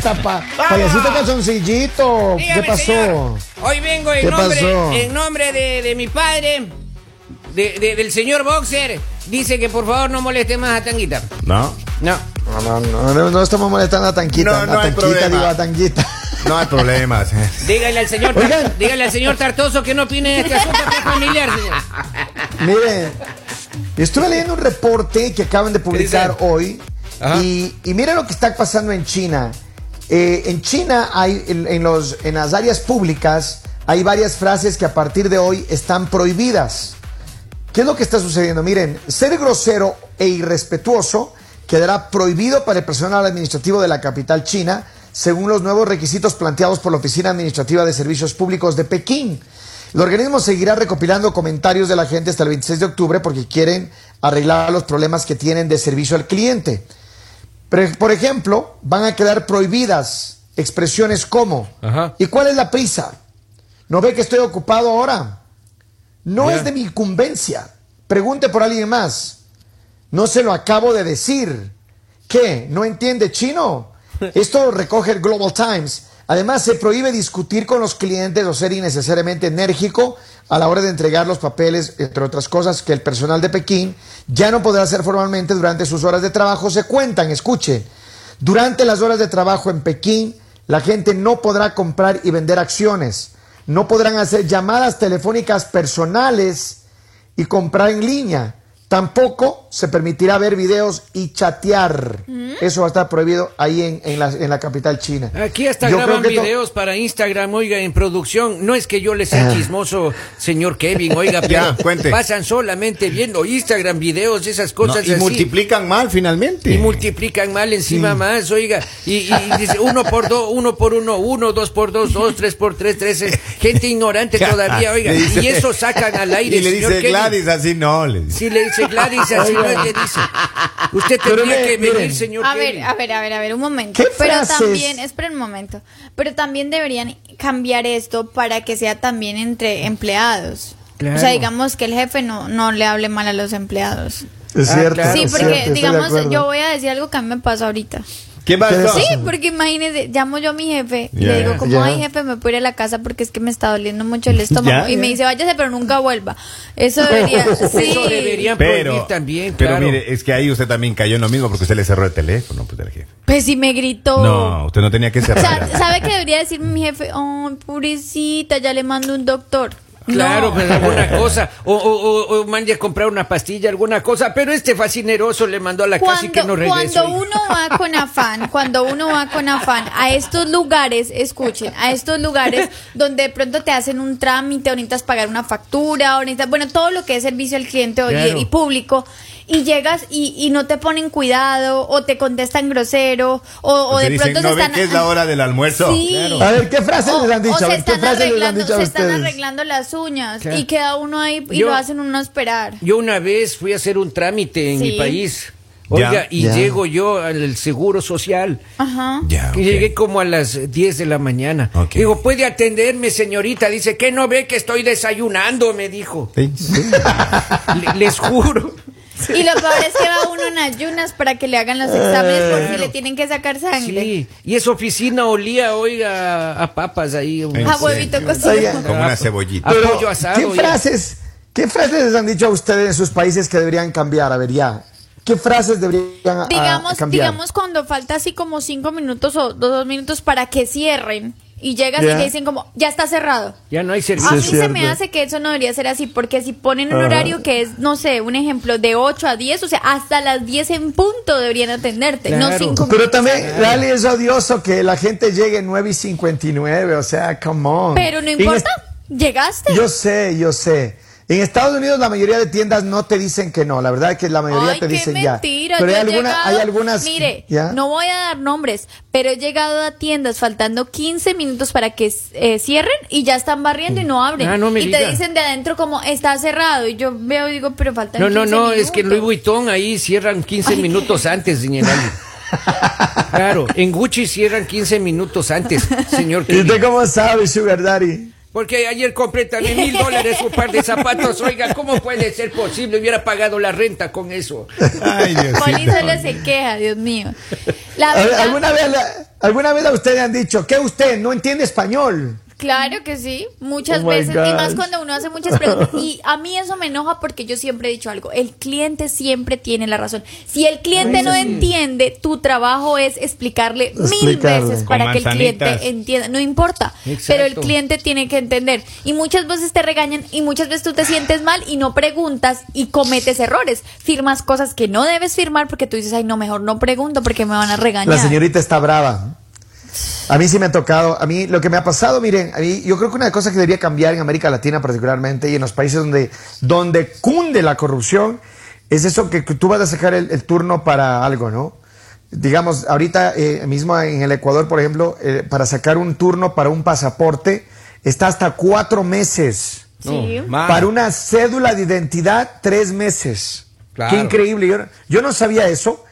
fiesta, pa. Payasito calzoncillito. ¿Qué pasó? señor. Hoy vengo en ¿Qué nombre, pasó? en nombre de, de mi padre, de- de- del señor Boxer. Dice que por favor no moleste más a Tanguita. No, No. No, no, no, no, no estamos molestando a Tanquita. No, no a hay Tanquita, digo a Tanquita. no hay problemas. Dígale al señor, Oigan. dígale al señor Tartoso que no opine de este asunto que es familiar, señor. Miren, estuve leyendo un reporte que acaban de publicar hoy y, y miren lo que está pasando en China. Eh, en China hay en, los, en las áreas públicas hay varias frases que a partir de hoy están prohibidas. ¿Qué es lo que está sucediendo? Miren, ser grosero e irrespetuoso quedará prohibido para el personal administrativo de la capital china, según los nuevos requisitos planteados por la Oficina Administrativa de Servicios Públicos de Pekín. El organismo seguirá recopilando comentarios de la gente hasta el 26 de octubre porque quieren arreglar los problemas que tienen de servicio al cliente. Por ejemplo, van a quedar prohibidas expresiones como Ajá. ¿Y cuál es la prisa? ¿No ve que estoy ocupado ahora? No es de mi incumbencia. Pregunte por alguien más. No se lo acabo de decir. ¿Qué? ¿No entiende chino? Esto lo recoge el Global Times. Además, se prohíbe discutir con los clientes o ser innecesariamente enérgico a la hora de entregar los papeles, entre otras cosas que el personal de Pekín ya no podrá hacer formalmente durante sus horas de trabajo. Se cuentan, escuchen. Durante las horas de trabajo en Pekín, la gente no podrá comprar y vender acciones. No podrán hacer llamadas telefónicas personales y comprar en línea. Tampoco se permitirá ver videos y chatear. Eso va a estar prohibido ahí en, en la, en la capital china. Aquí hasta Yo graban videos para Instagram, oiga, en producción. No es que yo le sea Ah. chismoso, señor Kevin, oiga, pero Ya, cuente. pasan solamente viendo Instagram, videos, esas cosas No, y así. multiplican mal finalmente. Y multiplican mal encima más, oiga. Y, y dice uno por dos, uno por uno, uno, dos por dos, dos, tres por tres, tres. Gente ignorante todavía, oiga. Dice- y eso sacan al aire, Y le señor dice Kevin. Gladys así, no. Le dice. Si le dice Gladys, así no le dice. Usted tendría me- que venir, miren. señor A Kevin. ver, a ver, a ver, a ver, un momento. ¿Qué Pero frases? también, esperen un momento. Pero también deberían cambiar esto para que sea también entre empleados. Claro. O sea, digamos que el jefe no, no le hable mal a los empleados. Es Ah, cierto. claro. Sí, porque cierto, digamos, yo voy a decir algo que a mí me pasa ahorita. ¿Qué ¿Qué pasó? Sí, porque imagínese, llamo yo a mi jefe y le digo, como, Ya. ay jefe, me puedo ir a la casa porque es que me está doliendo mucho el estómago. Y me dice, váyase, pero nunca vuelva. Eso debería, sí. Eso deberían Pero, también, pero claro. mire, es que ahí usted también cayó en lo mismo porque usted le cerró el teléfono, pues, al jefe. Pues si me gritó. No, usted no tenía que O sea, cerrar. ¿sabe que debería decirme mi jefe? Oh, pobrecita, ya le mando un doctor. Claro, pues alguna cosa. O, o, o, o mande a comprar una pastilla, alguna cosa. Pero este fascineroso le mandó a la casa y que no regrese. cuando uno va con afán, cuando uno va con afán a estos lugares, escuchen, a estos lugares donde de pronto te hacen un trámite, o necesitas pagar una factura, o necesitas, bueno, todo lo que es servicio al cliente y- Claro. y, público, y llegas y, y no te ponen cuidado, o te contestan grosero, o, o de dice, pronto ¿no se ve están... que es la hora del almuerzo? Sí. Claro. A ver, ¿qué frases O- les han dicho? o A se ver, ¿qué están, frases les han arreglando, se están arreglando las uñas y queda uno ahí y Yo- lo hacen uno esperar. Yo una vez fui a hacer un trámite en Sí. mi país. Oiga, Ya. y Ya. llego yo al seguro social. Ajá. Ya, llegué como a las 10 de la mañana. Digo, ¿puede atenderme, señorita? Dice, ¿qué no ve que estoy desayunando? Me dijo. Sí. Le- les juro. Y lo peor es que va uno en ayunas para que le hagan los exámenes por si le tienen que sacar sangre. Sí. Y esa oficina olía, oiga, a papas ahí. ¿En A huevito cocido. Como una cebollita. Pero, Apoyo asado. ¿qué frases, ¿Qué frases les han dicho a ustedes en sus países que deberían cambiar? A ver, ya. ¿Qué frases deberían ah, Digamos, cambiar? digamos cuando falta así como cinco minutos o dos, dos minutos para que cierren y llegas Ya. y te dicen como, ya está cerrado. Ya no hay A servicio. mí es se me hace que eso no debería ser así, porque si ponen un Ajá. horario que es, no sé, un ejemplo, de 8 a 10, o sea, hasta las 10 en punto deberían atenderte, no Claro. 5 Pero también, Lali, es odioso que la gente llegue 9 y 59, o sea, come on. Pero no importa, llegaste. Yo sé, yo sé. En Estados Unidos la mayoría de tiendas no te dicen que no, la verdad es que la mayoría Ay, te qué dicen ya. mentira. Pero yo hay, alguna- llegado- hay algunas... Mire, ¿ya? no voy a dar nombres, pero he llegado a tiendas faltando 15 minutos para que eh, cierren y ya están barriendo y no abren. Ah, no me y diga. te dicen de adentro como está cerrado y yo veo y digo, pero faltan No, no, 15 no, es que en Louis minutos. Vuitton ahí cierran 15 minutos antes, señor Ali. Claro, en Gucci cierran 15 minutos antes, señor ¿Y usted cómo sabe, Sugar Daddy? Porque ayer compré también mil dólares un par de zapatos. Oiga, ¿cómo puede ser posible? Hubiera pagado la renta con eso. Ay, solo se queja, Dios mío. La ¿Alguna vez, la- ¿Alguna vez a usted le han dicho que usted no entiende español? Claro que sí, muchas Oh veces, y más cuando uno hace muchas preguntas. Y a mí eso me enoja porque yo siempre he dicho algo, el cliente siempre tiene la razón. Si el cliente no entiende, tu trabajo es explicarle mil veces Con para que el cliente entienda, no importa, Exacto. pero el cliente tiene que entender. Y muchas veces te regañan y muchas veces tú te sientes mal y no preguntas y cometes errores. Firmas cosas que no debes firmar porque tú dices, ay, no, mejor no pregunto porque me van a regañar. La señorita está brava. A mí sí me ha tocado, a mí lo que me ha pasado, miren, a mí, yo creo que una cosa que debería cambiar en América Latina particularmente y en los países donde, donde cunde la corrupción es eso que, que tú vas a sacar el, el turno para algo, ¿no? Digamos, ahorita eh, mismo en el Ecuador, por ejemplo, eh, para sacar un turno para un pasaporte está hasta cuatro meses. Sí. Para una cédula de identidad, tres meses. Claro. Qué increíble. Yo, yo no sabía eso.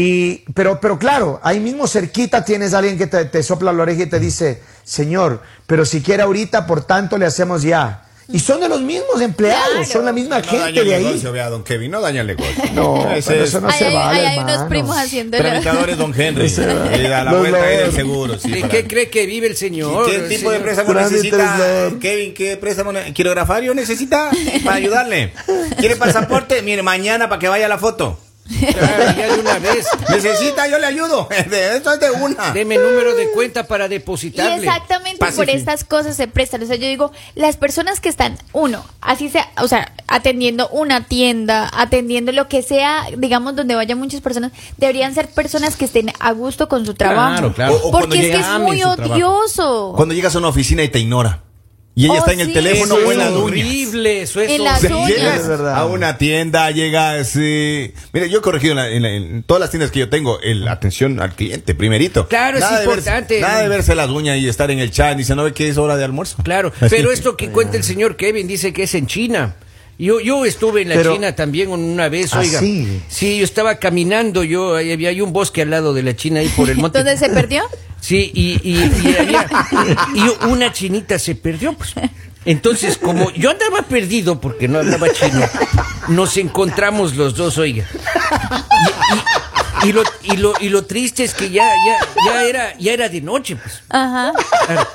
Y, pero, pero claro, ahí mismo cerquita tienes a alguien que te, te sopla la oreja y te dice, Señor, pero si quiere ahorita, por tanto le hacemos ya. Y son de los mismos empleados, Claro. son la misma No daña gente el de ahí. negocio, vea, don Kevin, no daña el negocio. No, es eso no Ahí se hay, vale, hay unos primos haciéndolo. tramitadores don Henry. Le da la Los vuelta ahí del seguro. Sí, ¿De para- qué cree que vive el señor? ¿Qué tipo de préstamo necesita? Kevin, ¿qué préstamo? ¿Quirografario necesita para ayudarle? ¿Quiere pasaporte? Mire, mañana para que vaya la foto. Claro, ya de una vez. ¿Necesita? Yo le ayudo. De- Esto es de una. Deme número de cuenta para Y depositarle. exactamente por estas cosas se prestan. O sea, yo digo, las personas que están, uno, así sea, o sea, atendiendo una tienda, atendiendo lo que sea, digamos, donde vayan muchas personas, deberían ser personas que estén a gusto con su trabajo. Claro, claro. O- o cuando Porque es que es muy trabajo. odioso. Cuando llegas a una oficina y te ignora. Y ella Oh, está en el sí. teléfono Eso o en es las uñas. horrible, eso es En las uñas. llegas Es verdad. a una tienda, llegas. eh, mire, yo he corregido en, la- en la- en todas las tiendas que yo tengo el atención al cliente, primerito. Claro, es de verse- importante. nada de verse las uñas y estar en el chat. Dice, no ve que es hora de almuerzo. Claro, Así. pero esto que cuenta el señor Kevin dice que es en China. Yo, yo estuve en la Pero- China también una vez, ¿Ah, oiga. sí? Sí, yo estaba caminando, yo había hay un bosque al lado de la China ahí por el monte. ¿Dónde se perdió? Sí, y, y, y había- y una chinita se perdió, pues. Entonces, como yo andaba perdido porque no hablaba chino, nos encontramos los dos, oiga. Y, y- y lo, y, lo, y lo triste es que ya, ya, ya, era, ya era de noche, pues. Ajá. Claro.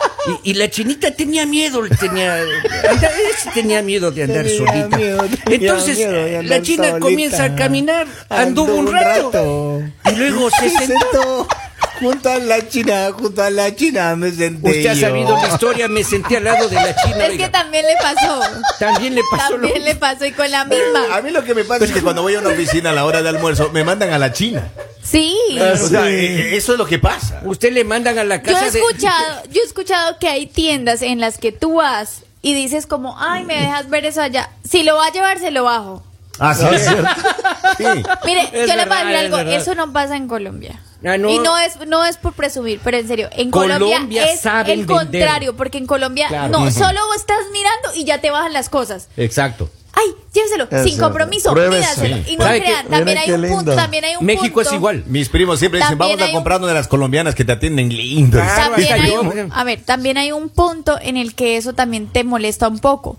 Y, y la chinita tenía miedo, tenía, anda- tenía miedo de andar Tenía solita. miedo, Entonces miedo de la andar china solita. comienza a caminar, anduvo Anduvo un un rato, rato. y luego se Se sentó. sentó junto a la china, junto a la china me senté Usted ha yo. sabido mi historia, me senté al lado de la china. Es oiga. que también le pasó. También le pasó lo También le pasó y con la A misma. mí lo que me pasa es que cuando voy a una oficina a la hora de almuerzo me mandan a la China. Sí. O sea, eh, eso es lo que pasa. Usted le mandan a la Yo casa he de- escuchado, yo he escuchado que hay tiendas en las que tú vas y dices como, ay, me dejas ver eso allá. Si lo va a llevar, se lo bajo. Ah, sí, es cierto. Sí. Mire, Es yo le voy a decir algo, eso no pasa en Colombia. Ah, no. Y no es, no es por presumir, pero en serio, en Colombia Colombia, es el vender. contrario, porque en Colombia Claro. no, solo estás mirando y ya te bajan las cosas. Exacto. Ay, lléveselo, Es sin cierto. compromiso, pídaselo. Sí. Y no ¿Sabe crean, también hay un punto, también hay un México punto. es igual. Mis primos siempre dicen, También vamos a un- comprar una de las colombianas que te atienden lindo. Claro, un- a ver, también hay un punto en el que eso también te molesta un poco.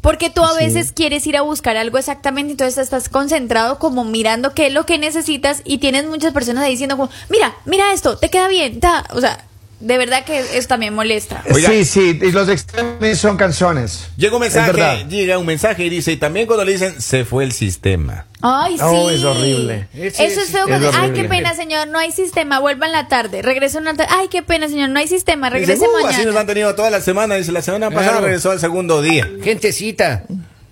Porque tú a veces quieres ir a buscar algo exactamente, entonces estás concentrado como mirando qué es lo que necesitas y tienes muchas personas ahí diciendo como, mira, mira esto, te queda bien, ta. o sea, de verdad que eso también molesta. Oiga. Sí, sí, y los extremos son canciones. Llega un mensaje, llega un mensaje y dice, y también cuando le dicen, se fue el sistema. Ay, sí. Oh, es horrible. Eso es- es feo. es cuando- Ay, qué pena, señor, no hay sistema, vuelva en la tarde, regresa en la tarde. Ay, qué pena, señor, no hay sistema, Dice, regrese "Uh, así nos han mañana. tenido toda la semana. Dice, la semana pasada Claro. regresó al segundo día. Gentecita,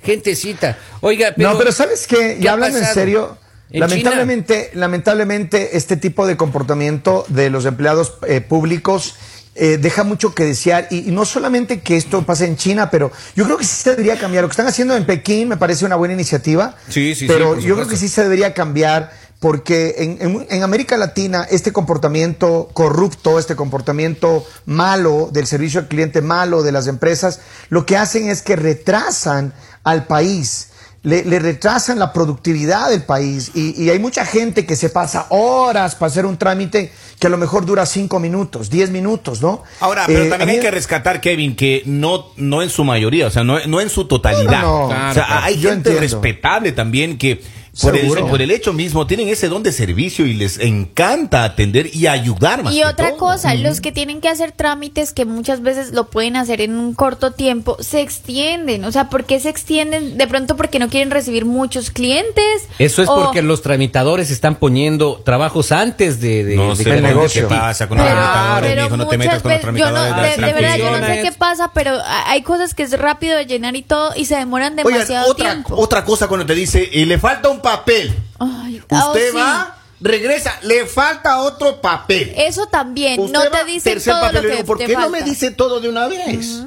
gentecita. Oiga, pero... no, pero ¿sabes qué? ¿qué Ya ha hablando en serio, En lamentablemente, lamentablemente este tipo de comportamiento de los empleados eh, públicos eh, deja mucho que desear y, y no solamente que esto pase en China, pero yo creo que sí se debería cambiar. Lo que están haciendo en Pekín me parece una buena iniciativa, Sí, sí, sí, pero yo creo que sí se debería cambiar porque en, en- en América Latina este comportamiento corrupto, este comportamiento malo del servicio al cliente malo de las empresas, lo que hacen es que retrasan al país. Le, le retrasan la productividad del país y, y hay mucha gente que se pasa horas para hacer un trámite que a lo mejor dura cinco minutos, diez minutos, ¿no? Ahora, pero Eh, también hay que rescatar, Kevin, que no, no en su mayoría, o sea, no, no en su totalidad. No, no, no. o sea, claro. hay gente entiendo. respetable también que por el, por el hecho mismo tienen ese don de servicio y les encanta atender y ayudar más Y que otra todo. cosa, los que tienen que hacer trámites que muchas veces lo pueden hacer en un corto tiempo, se extienden. O sea, ¿por qué se extienden? De pronto porque no quieren recibir muchos clientes. Eso es o- porque los tramitadores están poniendo trabajos antes de, de- No de sé el qué negocio. pasa con los Pero, tramitadores, pero mijo, no te metas con los veces- yo no- tramitadores. de, de verdad, yo no sé qué pasa, pero hay cosas que es rápido de llenar y todo y se demoran Oigan, demasiado otra, tiempo. otra cosa cuando te dice, y le falta un papel. Ay, Usted sí. va, regresa, le falta otro papel. Eso también, Usted no va, te tercer todo papel, lo le que digo, ¿Por te qué no me dice todo de una vez?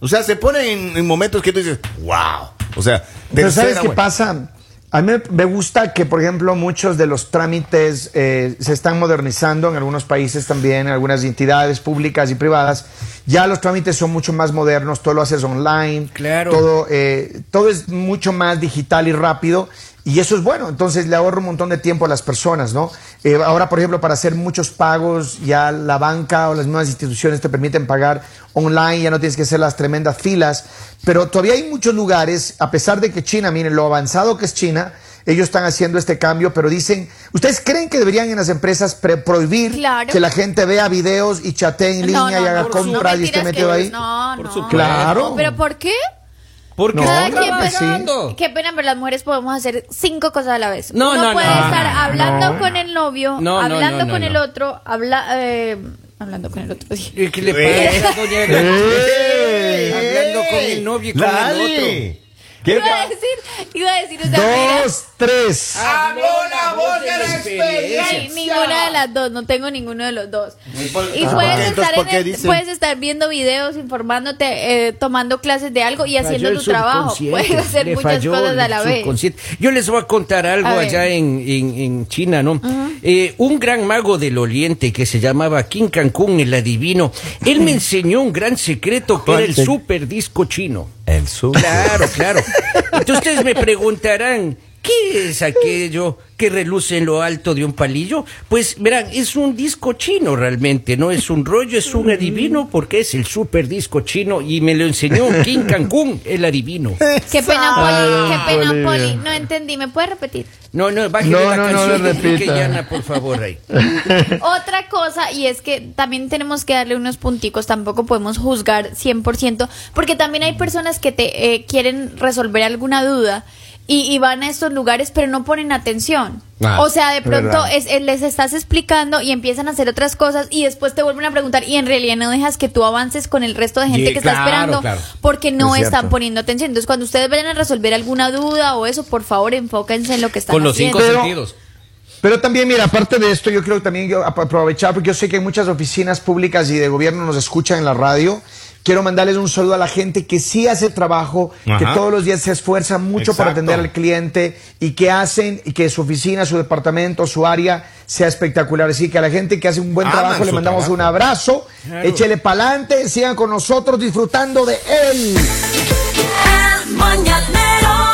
O sea, se pone en, en momentos que tú dices, wow. O sea, Pero ¿sabes qué pasa? A mí me- me gusta que, por ejemplo, muchos de los trámites eh, se están modernizando en algunos países también, en algunas entidades públicas y privadas. Ya los trámites son mucho más modernos, todo lo haces online, Claro. todo, eh, todo es mucho más digital y rápido. Y eso es bueno, entonces le ahorra un montón de tiempo a las personas, ¿no? Eh, ahora, por ejemplo, para hacer muchos pagos, ya la banca o las nuevas instituciones te permiten pagar online, ya no tienes que hacer las tremendas filas, pero todavía hay muchos lugares, a pesar de que China, miren lo avanzado que es China, ellos están haciendo este cambio, pero dicen, ¿ustedes creen que deberían en las empresas pre- prohibir Claro. que la gente vea videos y chatee en línea no, y haga compras no y esté metido ahí? No, Por no. supuesto. Claro. ¿Pero por qué? Porque No, Cada quien, pero-. Qué pena, pero las mujeres podemos hacer cinco cosas a la vez. No, Uno no, puede no. estar Ah, hablando no. con el novio, No, no, hablando no, no, con no. el otro, habla, eh, hablando con el otro. ¿Qué le Eh. pasa, doña ¡Ey! Hablando con el novio y con el otro. ¿Qué Iba a decir, iba a decir, o sea, mira, Dos, tres. Habló la voz de la experiencia. Ay, ninguna de las dos, no tengo ninguno de los dos. Y Ah, puedes, estar ¿por en el- puedes estar viendo videos, informándote, eh, tomando clases de algo y haciendo tu trabajo. Puedes hacer le muchas cosas a la vez. Yo les voy a contar algo A allá en, en- en China, ¿no? Eh, un gran mago del Oriente que se llamaba King Cancún, el adivino, él me enseñó un gran secreto que era el super disco chino. El sur. Claro, claro. Entonces ustedes me preguntarán, ¿qué es aquello que reluce en lo alto de un palillo? Pues verán, es un disco chino realmente, no es un rollo, es un adivino porque es el super disco chino y me lo enseñó King Cancún, el adivino. Qué pena, Poli, qué pena, Poli. Poli. No entendí, ¿me puedes repetir? No, no, bájale No, la no, no canción de. Llana, por favor, ahí. Otra cosa, y es que también tenemos que darle unos punticos, tampoco podemos juzgar 100%, porque también hay personas que te eh, quieren resolver alguna duda y, y van a estos lugares, pero no ponen atención. Ah, o sea, de pronto es, les estás explicando y empiezan a hacer otras cosas y después te vuelven a preguntar y en realidad no dejas que tú avances con el resto de gente que está esperando claro. porque no Es están poniendo atención. Entonces, cuando ustedes vayan a resolver alguna duda o eso, por favor, enfóquense en lo que están con los haciendo. cinco Pero- sentidos. Pero también, mira, aparte de esto, yo creo también yo ap- aprovechar, porque yo sé que muchas oficinas públicas y de gobierno nos escuchan en la radio. Quiero mandarles un saludo a la gente que sí hace el trabajo, que todos los días se esfuerza mucho para atender al cliente y que hacen y que su oficina, su departamento, su área sea espectacular. Así que a la gente que hace un buen Aman trabajo le mandamos trabajo. un abrazo. Claro. Échele pa'lante, sigan con nosotros disfrutando de él. El mañanero